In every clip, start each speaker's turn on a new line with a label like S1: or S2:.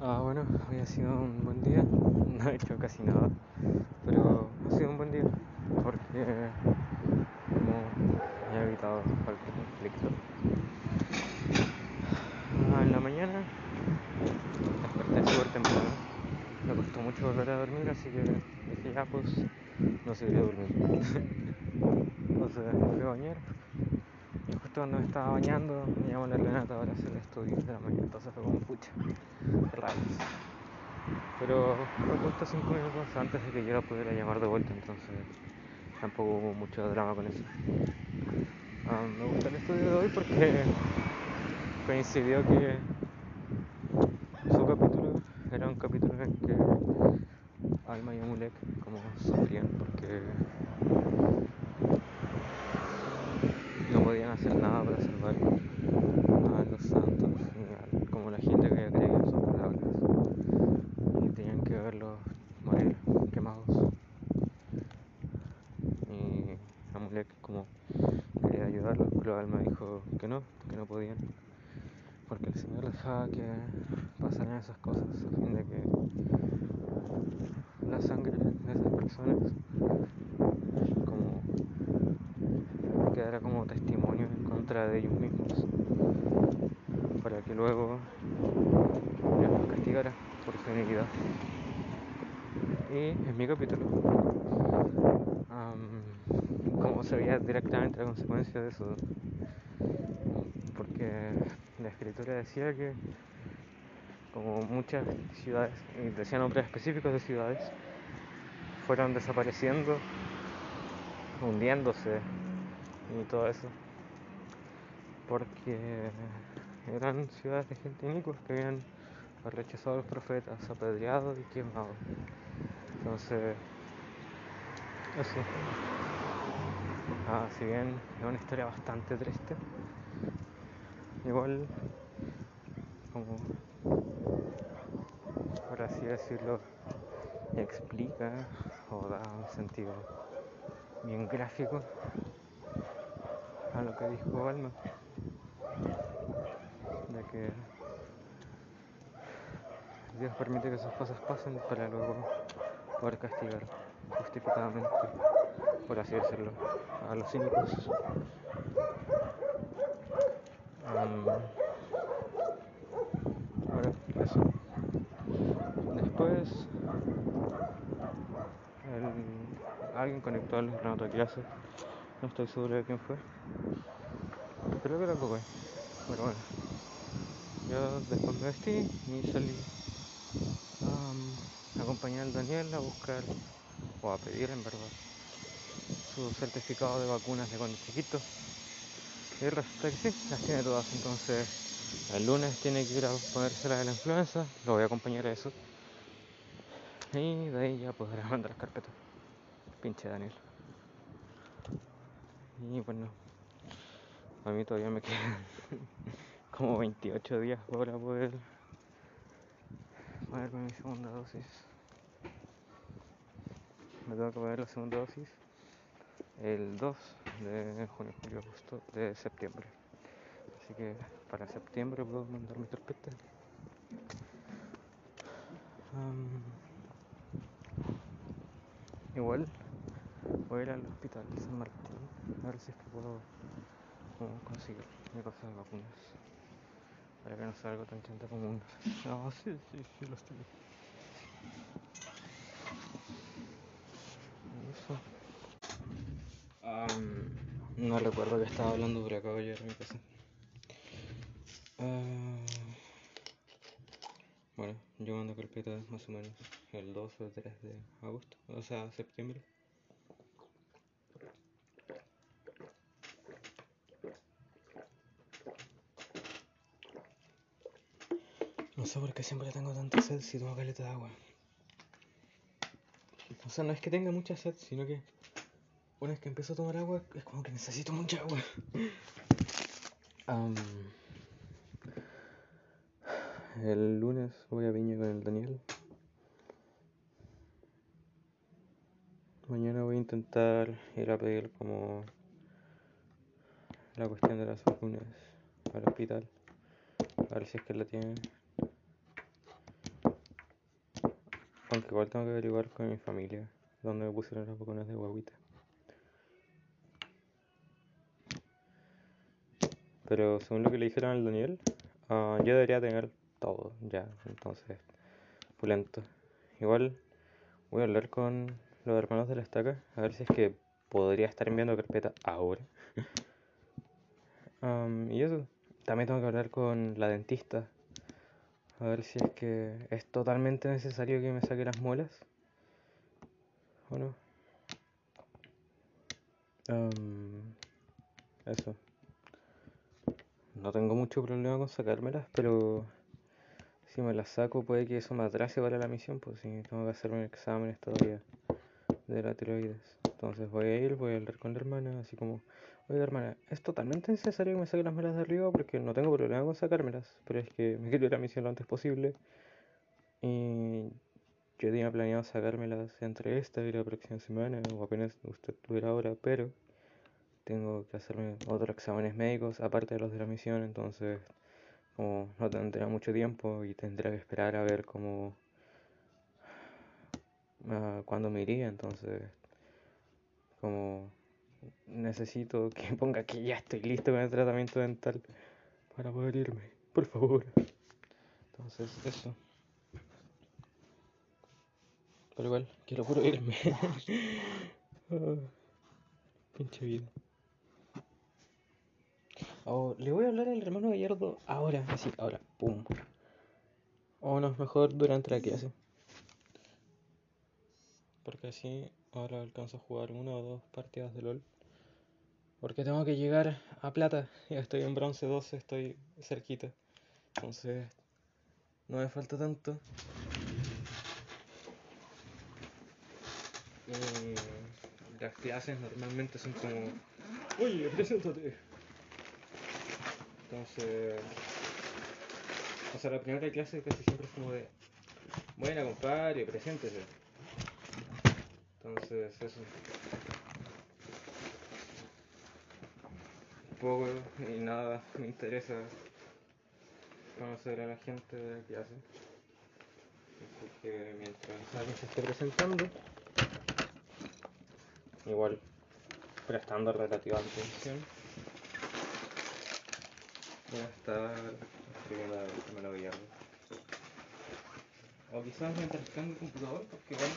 S1: Ah, bueno, hoy ha sido un buen día. No he hecho casi nada, pero ha sido un buen día porque como he evitado cualquier conflicto. Ah, en la mañana desperté súper temprano. Me costó mucho volver a dormir, así que dije ya pues no seguiré durmiendo. Entonces me fui a bañar justo cuando me estaba bañando me llamó la Renata para hacer el estudio de la mañana. Entonces fue como pucha, rayos. Pero fue justo 5 minutos antes de que yo la pudiera llamar de vuelta, entonces tampoco hubo mucho drama con eso. Ah, me gusta el estudio de hoy porque coincidió que su capítulo era un capítulo en que Alma y Amulek como sufrían porque podían hacer nada para salvar a los santos como la gente que creído en sus palabras. Y tenían que verlos morir quemados. Y Amulek como quería ayudarlos pero Alma dijo que no, que no podían porque el Señor dejaba que pasaran esas cosas de que la sangre de esas personas como quedara como testimonio en contra de ellos mismos para que luego Dios los castigara por su iniquidad. Y en mi capítulo como se veía directamente la consecuencia de eso porque la escritura decía que como muchas ciudades, y decía nombres específicos de ciudades, fueron desapareciendo, hundiéndose y todo eso, porque eran ciudades de gente inicua que habían rechazado a los profetas, apedreado y quemado. Entonces, eso. Ah, si bien es una historia bastante triste, igual como por así decirlo explica o da un sentido bien gráfico a lo que dijo Alma. De que Dios permite que esas cosas pasen para luego poder castigar justificadamente por así decirlo a los cínicos bueno, eso. Después el, alguien conectó al otra clase no estoy seguro de quién fue. Creo que era Cocoy pero bueno. Yo después me vestí y salí a acompañar al Daniel a buscar o a pedir en verdad su certificado de vacunas de cuando chiquito. Y resulta que sí, las tiene todas. Entonces el lunes tiene que ir a ponerse la de la influenza. Lo voy a acompañar a eso. Y de ahí ya podrá mandar las carpetas pinche Daniel y bueno a mí todavía me quedan como 28 días para poder ponerme mi segunda dosis. Me tengo que poner la segunda dosis el 2 de junio, julio, agosto, de septiembre. Así que para septiembre puedo mandar mi carpeta. Um, igual voy a ir al hospital de San Martín a ver si es que puedo conseguir mi cosa de vacunas para que no sea algo tan chanta como un no sí sí sí los tengo. Eso. Um, no recuerdo que estaba hablando pero acabo de llegar a mi casa. Uh, bueno yo mando carpeta más o menos el 2 o 3 de agosto o sea septiembre sé por qué siempre tengo tanta sed si tomo caleta de agua. O sea, no es que tenga mucha sed, sino que una vez que empiezo a tomar agua es como que necesito mucha agua. El lunes voy a Viña con el Daniel. Mañana voy a intentar ir a pedir como la cuestión de las vacunas al hospital. A ver si es que la tienen. Aunque igual tengo que averiguar con mi familia dónde me pusieron las vacunas de guaguita. Pero según lo que le dijeron al Daniel, uh, yo debería tener todo ya, entonces, pulento. Igual voy a hablar con los hermanos de la estaca, a ver si es que podría estar enviando carpeta ahora. um, y eso, también tengo que hablar con la dentista, a ver si es que es totalmente necesario que me saque las muelas. ¿O no? Eso. No tengo mucho problema con sacármelas, pero si me las saco puede que eso me atrase para la misión, pues si tengo que hacerme exámenes todavía de la tiroides. Entonces voy a ir, voy a hablar con la hermana, así como, oiga hermana, es totalmente necesario que me saque las muelas de arriba porque no tengo problema con sacármelas, pero es que me quiero ir a misión lo antes posible. Y yo tenía planeado sacármelas entre esta y la próxima semana, o apenas usted tuviera ahora, pero tengo que hacerme otros exámenes médicos aparte de los de la misión, entonces como no tendrá mucho tiempo y tendré que esperar a ver cómo uh, cuándo me iría, entonces como necesito que ponga que ya estoy listo con el tratamiento dental para poder irme, por favor. Entonces, eso. Pero igual, quiero puro irme. oh, pinche vida. Oh, le voy a hablar al hermano Gallardo ahora, así, ahora, pum. O no, mejor durante la clase. Porque así ahora alcanzo a jugar una o dos partidas de LOL. Porque tengo que llegar a plata. Ya estoy en bronce 12, estoy cerquita. Entonces, no me falta tanto. Y las clases normalmente son como... Oye, preséntate. Entonces, o sea, la primera clase casi siempre es como de, buena compadre, preséntese. Entonces, eso. Poco y nada me interesa conocer a la gente de la clase. Así que mientras alguien se esté presentando, igual prestando relativa atención voy a estar escribiendo a me lo O quizás mientras tengo el computador, porque bueno,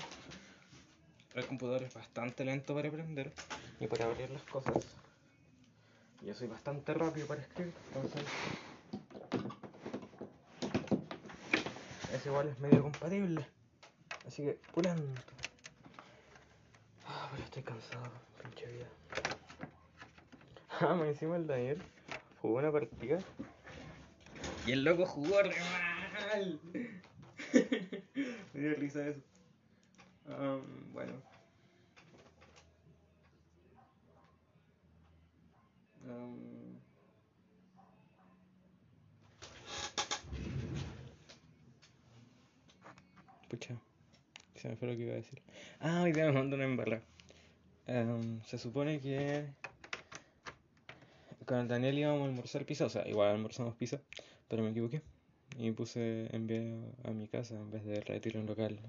S1: el computador es bastante lento para aprender y para abrir las cosas. Yo soy bastante rápido para escribir, entonces es igual es medio compatible. Así que pulento. Ah, pero estoy cansado, pinche vida. Ah, me encima el Daniel jugó una partida y el loco jugó re mal. Me dio risa eso. Um, bueno. Um, pucha, se me fue lo que iba a decir. Ah, hoy día me mandó una embarrada. Um, se supone que con el Daniel íbamos a almorzar pizza, o sea, igual almorzamos pizza, pero me equivoqué. Y puse envié a mi casa en vez de retiro un local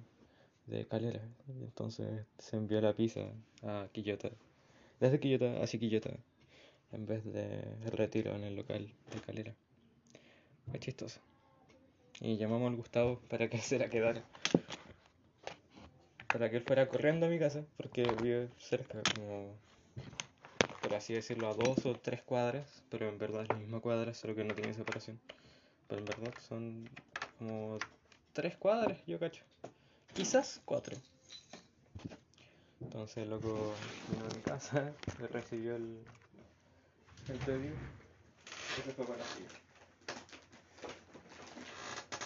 S1: de calera. Entonces se envió la pizza a Quillota. Desde Quillota hacia Quillota. En vez de retiro en el local de calera. Es chistoso. Y llamamos al Gustavo para que se la quedara. Para que él fuera corriendo a mi casa, porque vive cerca, como por así decirlo, a dos o tres cuadras, pero en verdad es la misma cuadra, solo que no tiene separación. Pero en verdad son como tres cuadras, yo cacho. Quizás cuatro. Entonces el loco vino a mi casa, le recibió el, el pedido se fue silla.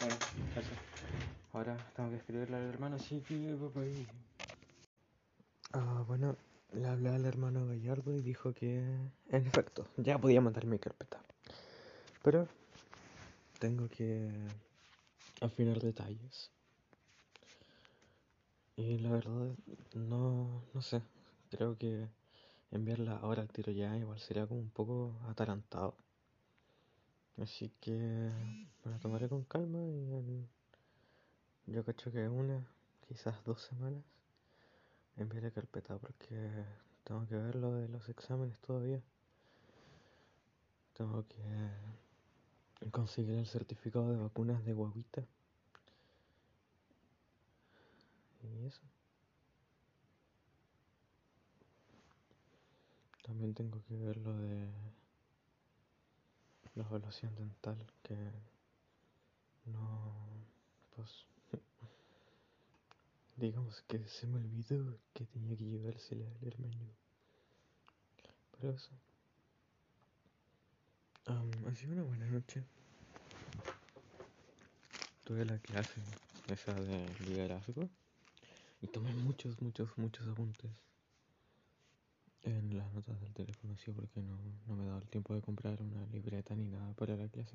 S1: Bueno, eso. Ahora tengo que escribirle al hermano, sí, papá. Ah, bueno, le hablé al hermano Gallardo y dijo que, en efecto, ya podía mandar mi carpeta. Pero tengo que afinar detalles. Y la verdad, no, no sé. Creo que enviarla ahora al tiro ya igual sería como un poco atarantado. Así que me la tomaré con calma y yo cacho que una quizás dos semanas, envié la carpeta porque tengo que ver lo de los exámenes todavía. Tengo que conseguir el certificado de vacunas de guaguita. Y eso. También tengo que ver lo de la evaluación dental que no pues digamos que se me olvidó que tenía que llevársela al hermano. Pero eso. Ha sido una buena noche. Tuve la clase esa de liderazgo y tomé muchos muchos muchos apuntes en las notas del teléfono, así porque no, no me he dado el tiempo de comprar una libreta ni nada para la clase.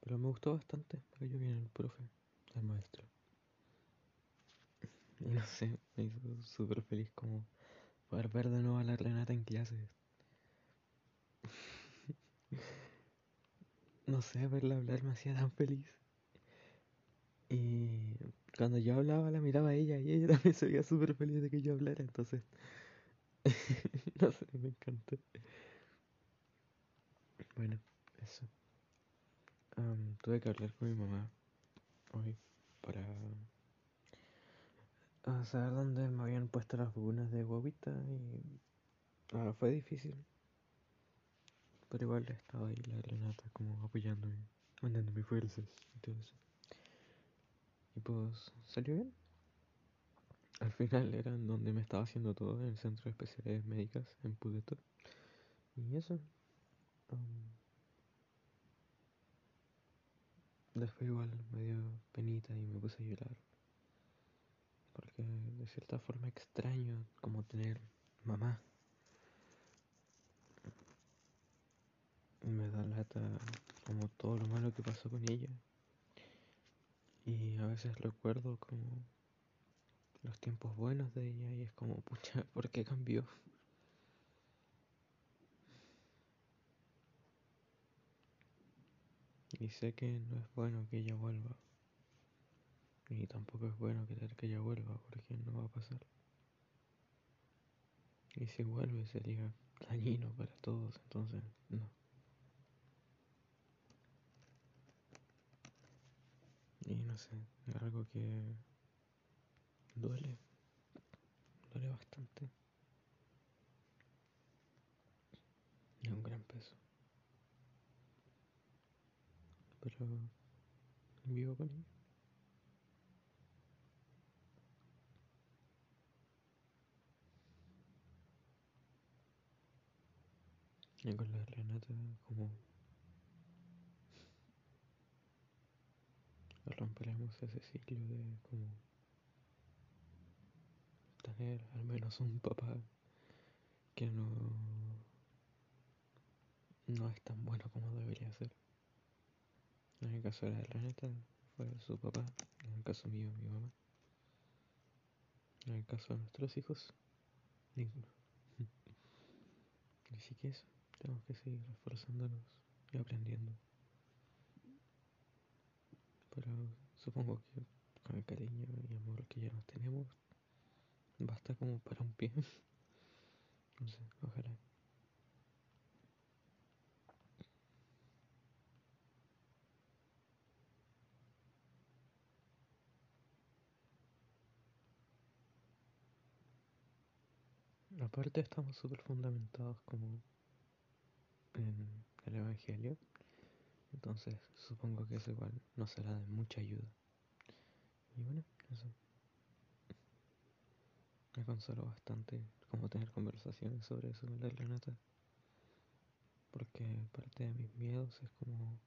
S1: Pero me gustó bastante, me cayó bien el profe, el maestro. Y no sé, me hizo súper feliz como poder ver de nuevo a la Renata en clase. no sé, verla hablar me hacía tan feliz. Y cuando yo hablaba la miraba a ella y ella también se veía súper feliz de que yo hablara, entonces no sé, me encanta. Bueno, eso. tuve que hablar con mi mamá hoy para saber dónde me habían puesto las vacunas de guaguita y ah, fue difícil. Pero igual estaba ahí la Renata como apoyándome, mandándome fuerzas y todo eso. Y pues salió bien. Al final era en donde me estaba haciendo todo, en el centro de especialidades médicas, en Pudeto. Y eso. después igual me dio penita y me puse a llorar. Porque de cierta forma extraño como tener mamá. Y me da lata como todo lo malo que pasó con ella. Y a veces recuerdo como los tiempos buenos de ella y es como, pucha, ¿por qué cambió? Y sé que no es bueno que ella vuelva. Y tampoco es bueno querer que ella vuelva porque no va a pasar. Y si vuelve sería dañino para todos, entonces no. Y no sé, es algo que duele, duele bastante. Y un gran peso. Pero vivo con ella. Y con la Renata como romperemos ese ciclo de como tener al menos un papá que no no es tan bueno como debería ser. En el caso de la Renata fue su papá, en el caso mío mi mamá. En el caso de nuestros hijos, ninguno. Así que eso, tenemos que seguir esforzándonos y aprendiendo. Pero supongo que con el cariño y amor que ya nos tenemos, basta como para un pie. no sé, ojalá. Aparte estamos súper fundamentados como en el Evangelio. Entonces supongo que eso igual nos será de mucha ayuda. Y bueno, eso. Me consoló bastante como tener conversaciones sobre eso con la Renata. Porque parte de mis miedos es como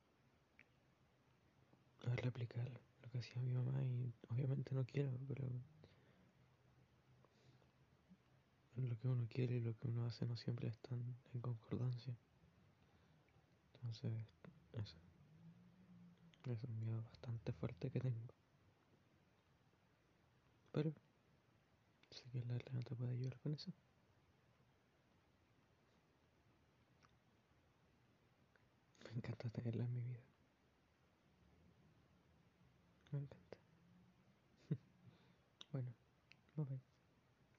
S1: replicar lo que hacía mi mamá y obviamente no quiero, pero lo que uno quiere y lo que uno hace no siempre están en concordancia. Entonces, eso. Es un miedo bastante fuerte que tengo. Pero sé que la te puede ayudar con eso. Me encanta tenerla en mi vida. Me encanta. Bye bye.